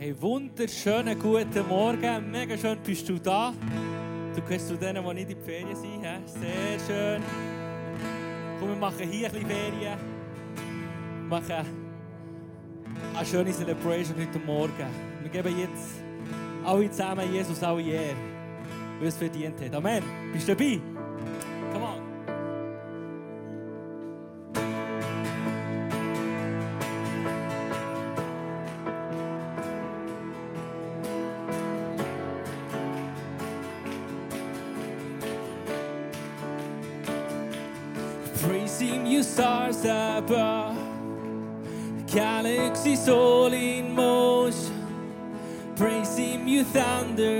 Hey, wunderschönen guten Morgen. Mega schön bist du da. Du gehörst zu denen, die nicht in die Ferien sind. He? Sehr schön. Komm, wir machen hier ein bisschen Ferien. Wir machen eine schöne Celebration heute Morgen. Wir geben jetzt alle zusammen Jesus alle Ehre, weil es verdient hat. Amen. Bist du dabei? thunder.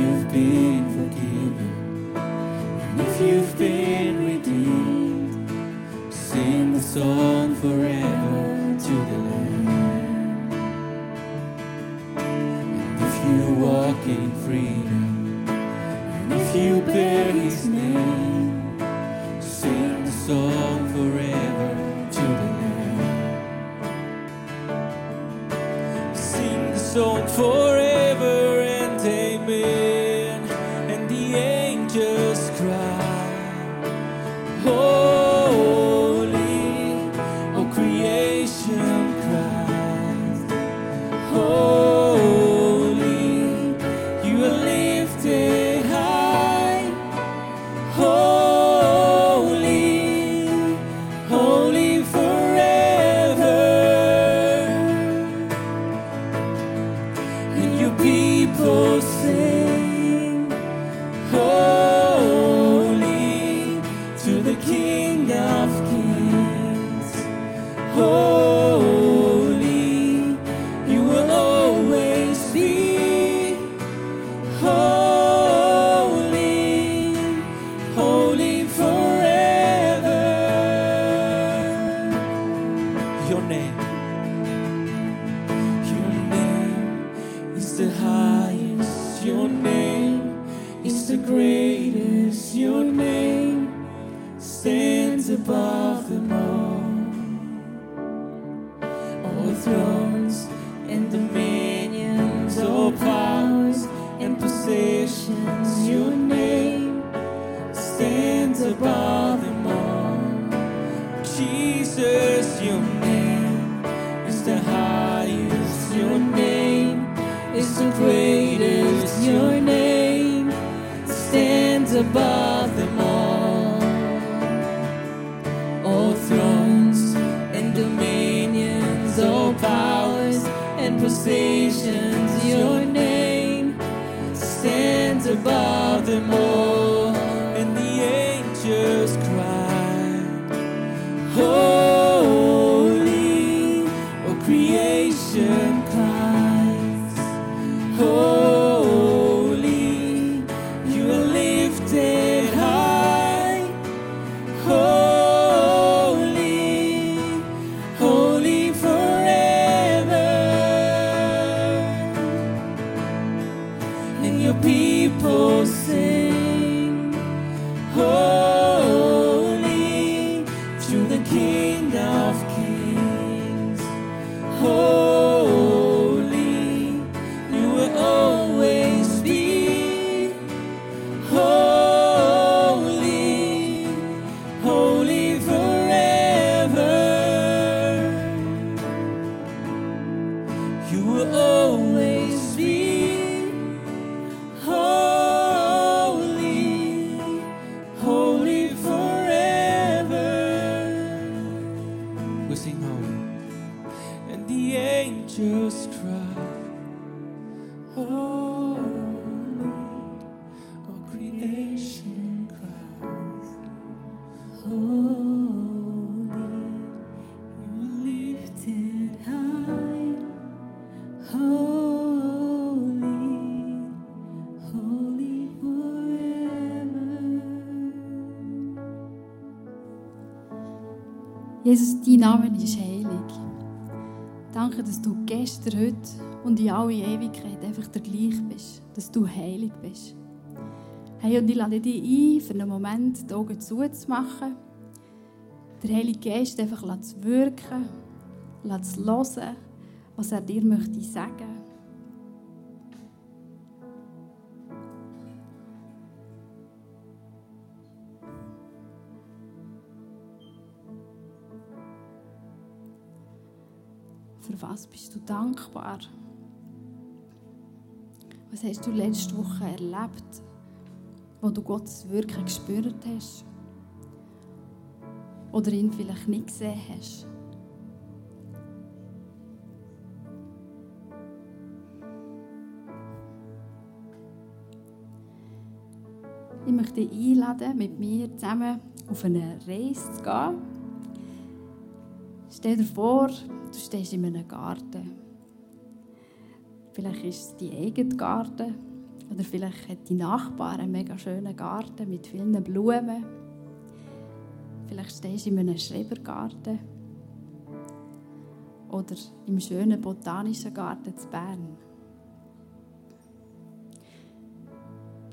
you've been forgiven, and if you've been redeemed, sing the song forever to the Lamb. And if you walk in freedom, and if you bear His name. the highest, your name is the greatest, your name stands above. Jesus, dein Name ist heilig. Danke, dass du gestern, heute und in alle Ewigkeit einfach der gleich bist. Dass du heilig bist. Hey, und ich lade dich ein, für einen Moment die Augen zuzumachen. Der Heilige Geist einfach zu wirken, zu hören, was er dir möchte sagen Für was bist du dankbar? Was hast du letzte Woche erlebt, wo du Gottes Wirken gespürt hast? Oder ihn vielleicht nicht gesehen hast? Ich möchte dich einladen, mit mir zusammen auf eine Reise zu gehen. Stell dir vor, Du stehst in einem Garten. Vielleicht ist es dein eigener Garten. Oder vielleicht hat die Nachbar einen mega schönen Garten mit vielen Blumen. Vielleicht stehst du in einem Schrebergarten. Oder im schönen botanischen Garten zu Bern.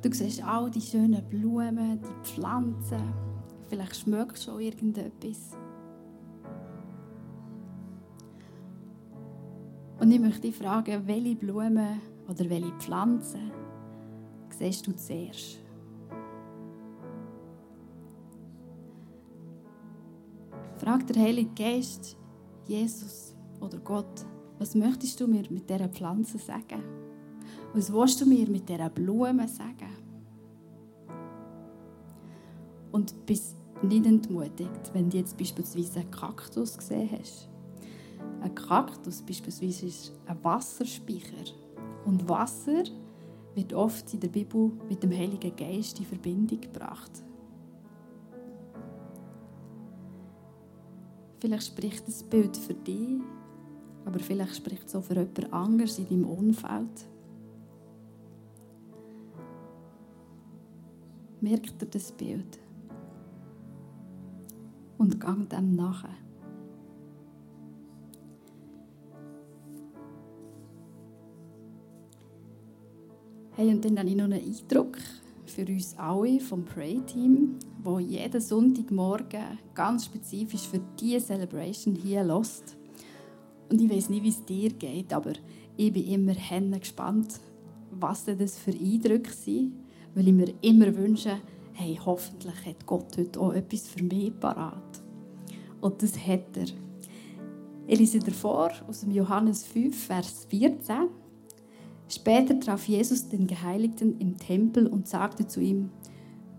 Du siehst all die schönen Blumen, die Pflanzen. Vielleicht schmeckst du schon irgendetwas. Und ich möchte dich fragen, welche Blumen oder welche Pflanzen siehst du zuerst? Frag der Heilige Geist, Jesus oder Gott, was möchtest du mir mit dieser Pflanze sagen? Was willst du mir mit dieser Blume sagen? Und bist nicht entmutigt, wenn du jetzt beispielsweise einen Kaktus gesehen hast. Ein Kaktus beispielsweise ist ein Wasserspeicher. Und Wasser wird oft in der Bibel mit dem Heiligen Geist in Verbindung gebracht. Vielleicht spricht das Bild für dich, aber vielleicht spricht es auch für jemand anderes in deinem Umfeld. Merkt dir das Bild und gang dem nachher. Hey, und dann habe ich noch einen Eindruck für uns alle vom Pray-Team, wo jeden Sonntagmorgen ganz spezifisch für diese Celebration hier lost. Und ich weiß nicht, wie es dir geht, aber ich bin immer gespannt, was denn das für Eindrücke sind, weil ich mir immer wünsche, hey, hoffentlich hat Gott heute auch etwas für mich parat. Und das hat er. Ich lese davor aus dem Johannes 5, Vers 14. Später traf Jesus den Geheiligten im Tempel und sagte zu ihm,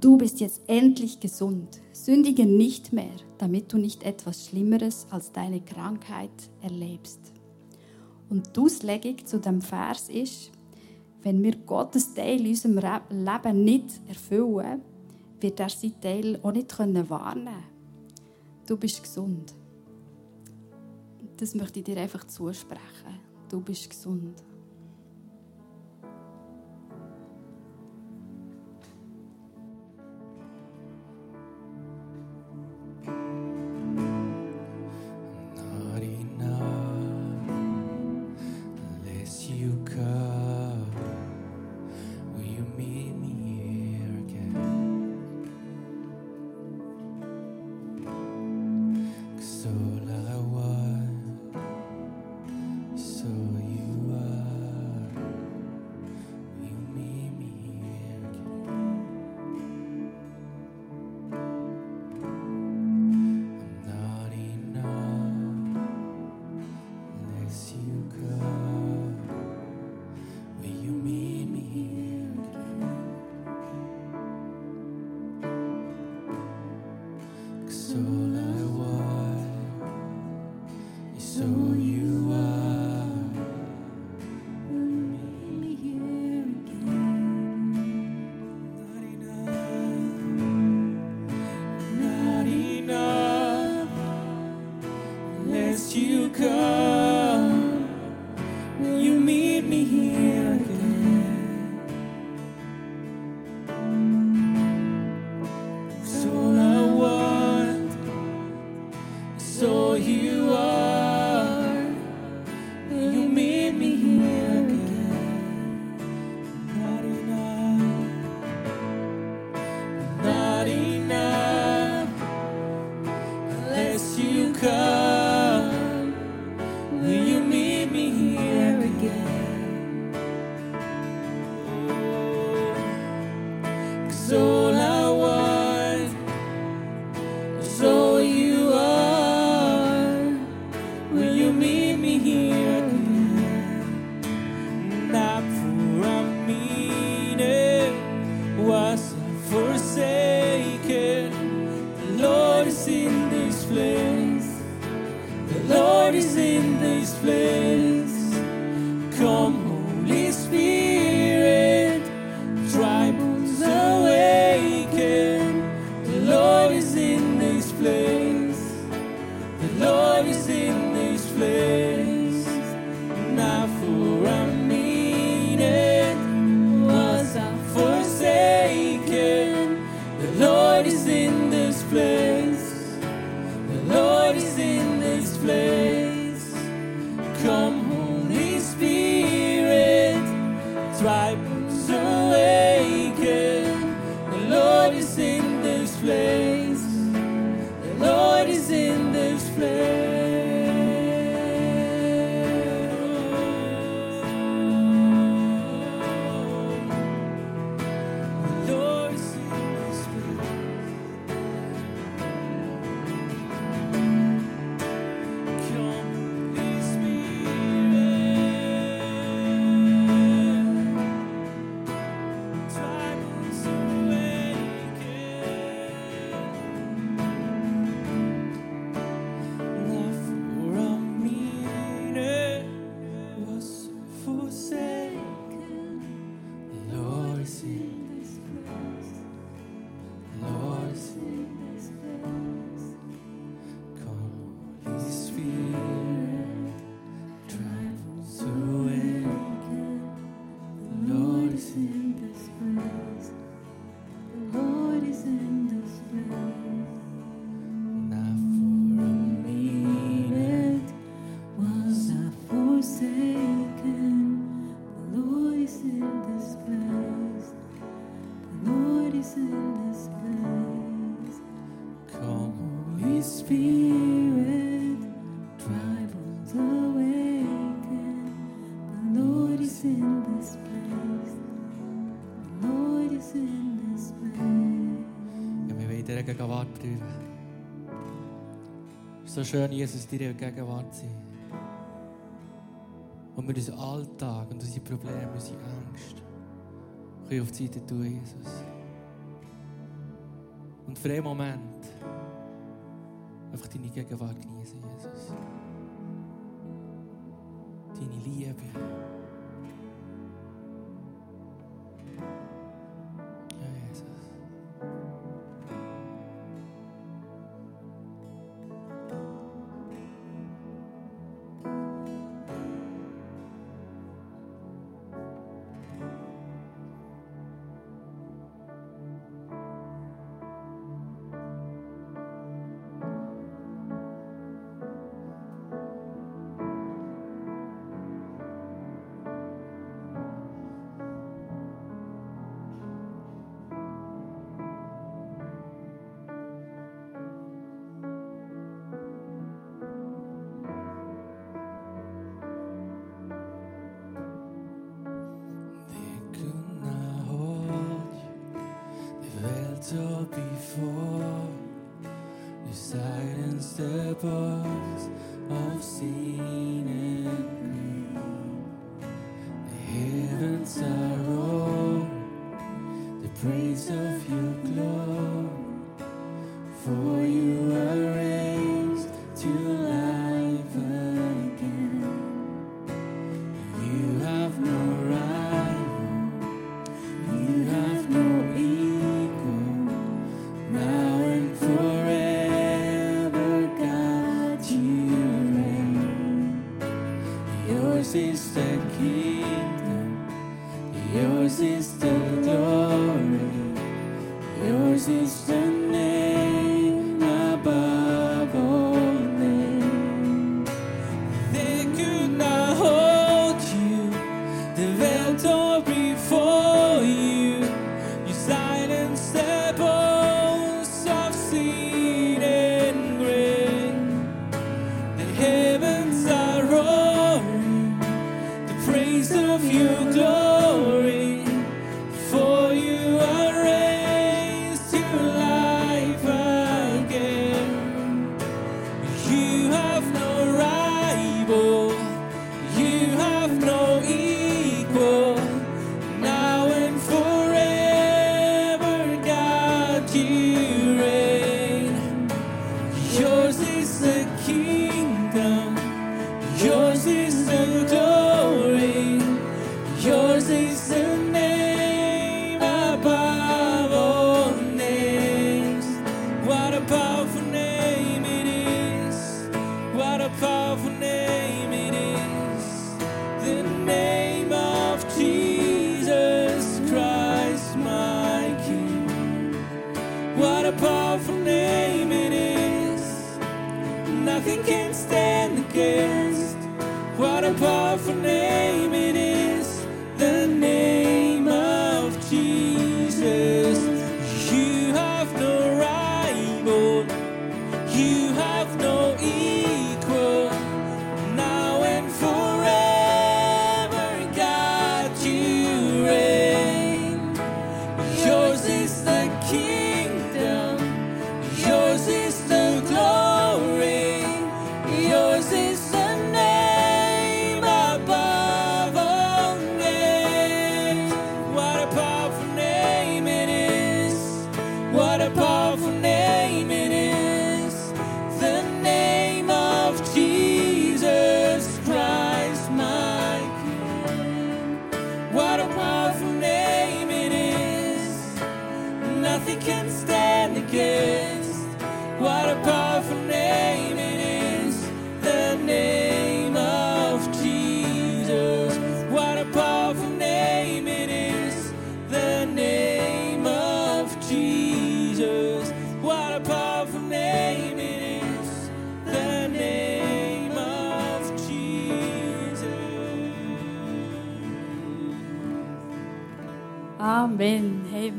Du bist jetzt endlich gesund, sündige nicht mehr, damit du nicht etwas Schlimmeres als deine Krankheit erlebst. Und auslegig zu dem Vers ist, wenn wir Gottes Teil in unserem Leben nicht erfüllen, wird er sein Teil auch nicht wahrnehmen können. Du bist gesund. Das möchte ich dir einfach zusprechen. Du bist gesund. you. you see. deiner Gegenwart berühren. Es ist so schön, Jesus, in deiner Gegenwart zu sein. Und wir unseren Alltag und unsere Probleme, unsere Angst können auf die Seite tun, Jesus. Und für einen Moment einfach deine Gegenwart genießen, Jesus. Deine Liebe. praise of your glory. For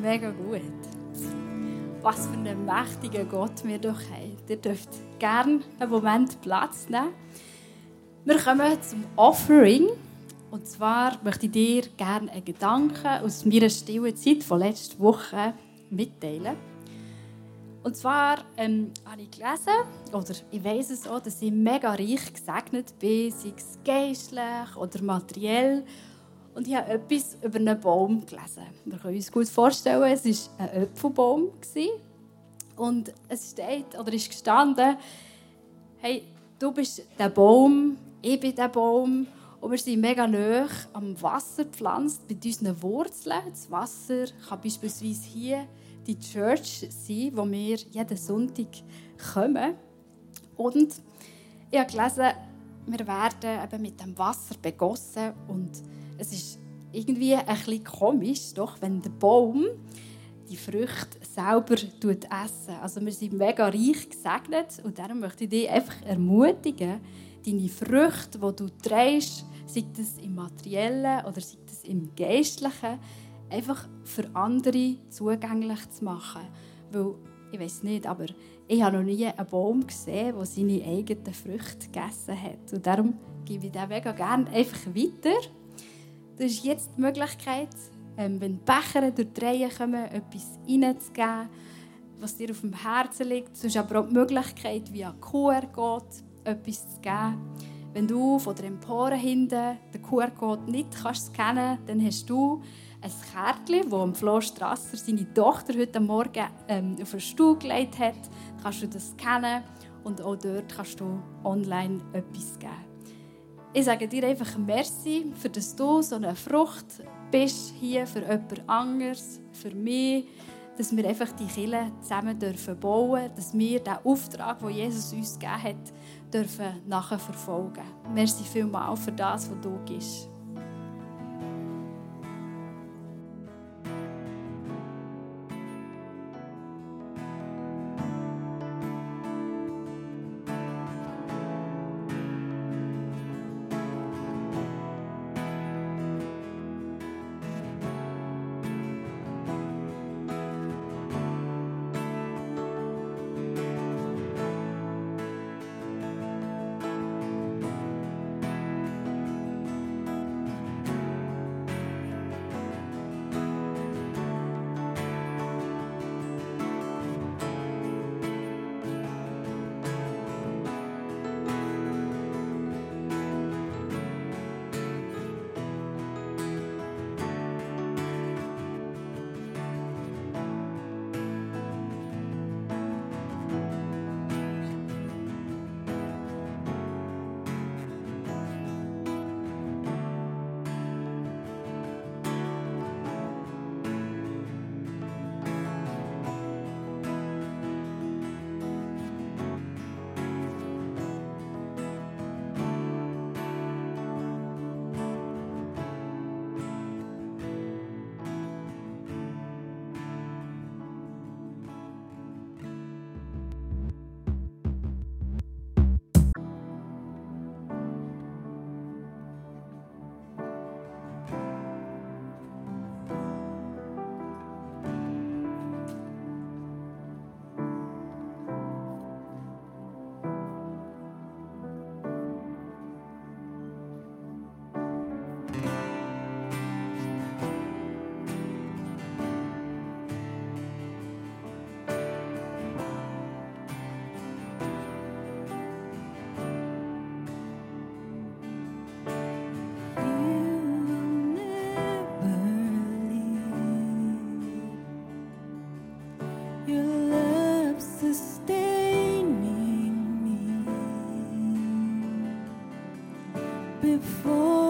mega gut. Was für einen mächtigen Gott wir doch haben. Ihr dürft gerne einen Moment Platz nehmen. Wir kommen zum Offering. Und zwar möchte ich dir gerne einen Gedanken aus meiner stillen Zeit von letzter Woche mitteilen. Und zwar ähm, habe ich gelesen, oder ich weiß es auch, dass ich mega reich gesegnet bin, sei es geistlich oder materiell. Und ich habe etwas über einen Baum gelesen. Wir können uns gut vorstellen, es war ein Apfelbaum. Und es steht, oder ist gestanden, hey, du bist der Baum, ich bin der Baum. Und wir sind mega nah am Wasser gepflanzt, mit unseren Wurzeln. Das Wasser kann beispielsweise hier die Church sein, wo wir jeden Sonntag kommen. Und ich habe gelesen, wir werden eben mit dem Wasser begossen und es ist irgendwie ein komisch, doch, wenn der Baum die Früchte selber essen. Also wir sind mega reich gesegnet und darum möchte ich dich einfach ermutigen, deine Früchte, die du trägst, sei das im Materiellen oder sei das im Geistlichen, einfach für andere zugänglich zu machen. Weil, ich weiß nicht, aber ich habe noch nie einen Baum gesehen, der seine eigenen Früchte gegessen hat. Und darum gebe ich den mega gerne einfach weiter. Das ist jetzt die Möglichkeit, ähm, wenn Becher durch die Reihe kommen, etwas reinzugeben, was dir auf dem Herzen liegt. Es ist aber auch die Möglichkeit, via QR-Code etwas zu geben. Wenn du von der Empore hinten den QR-Code nicht kannst scannen kannst, dann hast du ein Kärtchen, das Flo Strasser seine Tochter heute Morgen ähm, auf den Stuhl gelegt hat. Kannst du das scannen und auch dort kannst du online etwas geben. Ich sage dir einfach Merci, für dass du so eine Frucht bist hier für jemand anderes, für mich, dass wir einfach die Kirche zusammen dürfen bauen, dass wir den Auftrag, den Jesus uns gegeben hat, dürfen nachverfolgen. Merci vielmals für das, was du gibst. Before.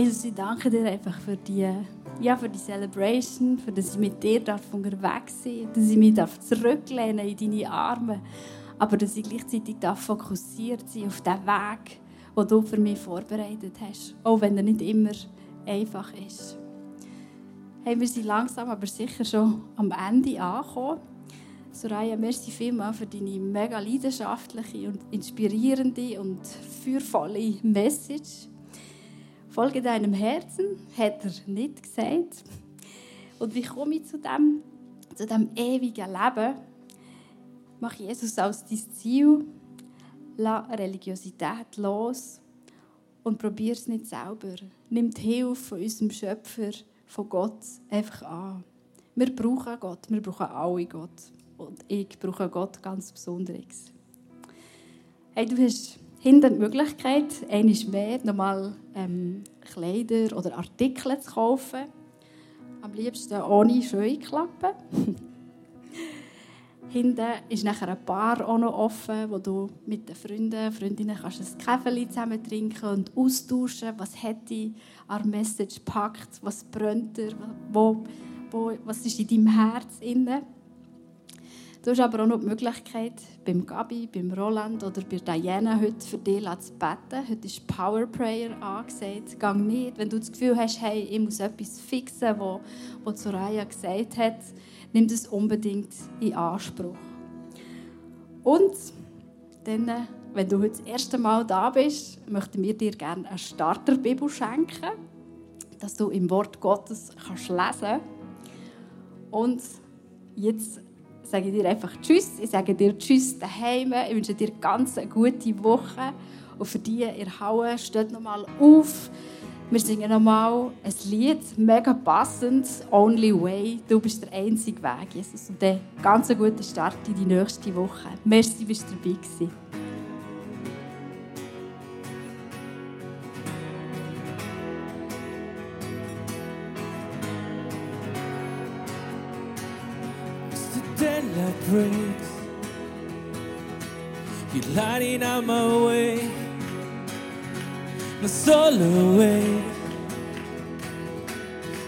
Jesus, ich danke dir einfach für die, ja, für die Celebration, für dass ich mit dir darf unterwegs sein darf, dass ich mich darf zurücklehnen in deine Arme, aber dass ich gleichzeitig darf fokussiert sein auf den Weg, den du für mich vorbereitet hast, auch wenn er nicht immer einfach ist. Hey, wir sind langsam, aber sicher schon am Ende angekommen. Soraya, merci vielmals für deine mega leidenschaftliche und inspirierende und feuervolle Message. Folge deinem Herzen, hat er nicht gesagt. Und wie komme ich zu dem, zu dem ewigen Leben? Mach Jesus als dein Ziel, lass Religiosität los und probier es nicht selber. Nimm die Hilfe von unserem Schöpfer, von Gott, einfach an. Wir brauchen Gott, wir brauchen alle Gott. Und ich brauche Gott ganz besonders. Hey, du hast hinten die Möglichkeit, einmal mehr nochmal ähm, Kleider oder Artikel zu kaufen. Am liebsten ohne Scheuklappen. Hinten ist nachher ein Bar auch noch offen, wo du mit den Freunden, Freundinnen kannst ein Kaffee zusammen trinken und austauschen, was hat die an Message packt, was brennt dir, wo, wo, was ist in deinem Herz inne. Du hast aber auch noch die Möglichkeit, beim Gabi, beim Roland oder bei Diana heute für dich zu beten. Heute ist Power Prayer angesagt. Gang nicht, wenn du das Gefühl hast, hey, ich muss etwas fixen, was, was Soraya gesagt hat, nimm das unbedingt in Anspruch. Und dann, wenn du heute das erste Mal da bist, möchten wir dir gerne eine Starterbibel schenken, dass du im Wort Gottes kannst lesen Und jetzt sage ich dir einfach Tschüss. Ich sage dir Tschüss daheim. Ich wünsche dir ganz eine gute Woche. Und für die ihr Hauen steht nochmal auf. Wir singen nochmal ein Lied, mega passend, Only Way. Du bist der einzige Weg, Jesus. Und dann ganz einen guten Start in die nächste Woche. Merci, bist du dabei gewesen. Lighting up my way, my soul away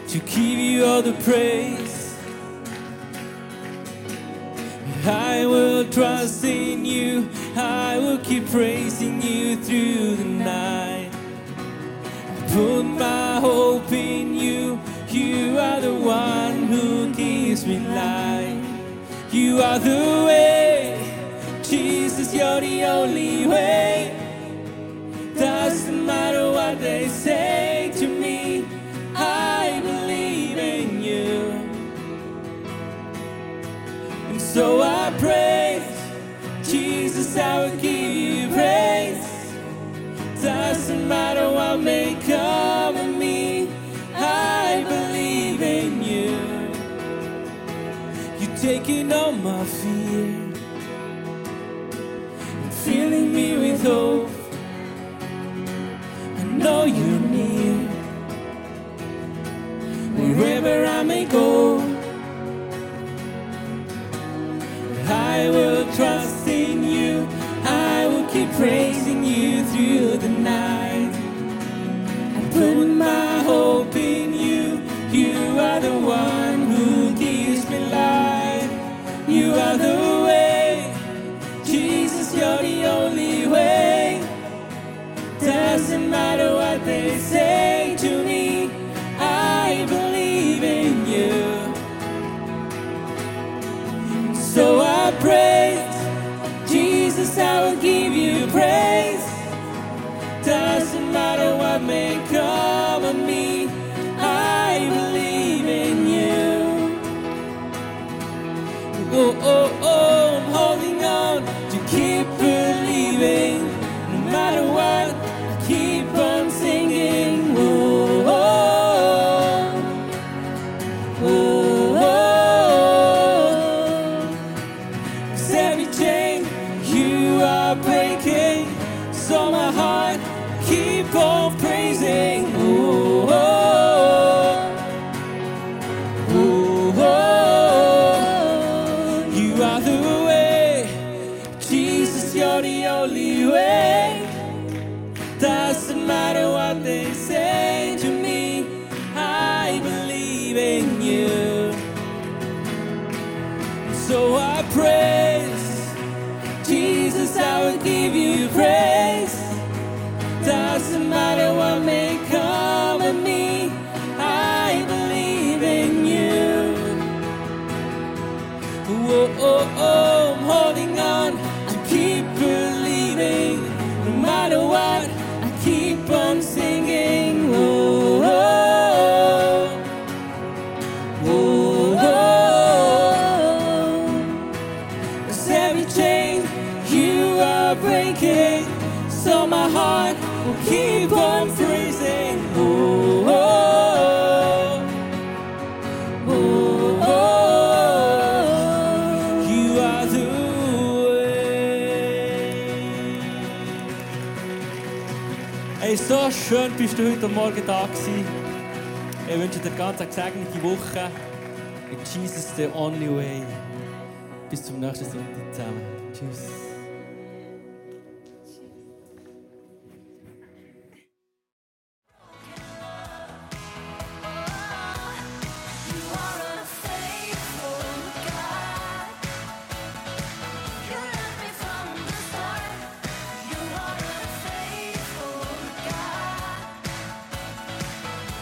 to give you all the praise. I will trust in you, I will keep praising you through the night. I put my hope in you, you are the one who gives me life. You are the way, you're the only way. Doesn't matter what they say to me, I believe in you. And so I praise, Jesus, I will give you praise. Doesn't matter what may come of me, I believe in you. You're taking all my praising you. So I pray. bist du heute Morgen da gewesen. Ich wünsche dir ganz eine gesegnete Woche. In Jesus the only way. Bis zum nächsten Sonntag zusammen. Tschüss.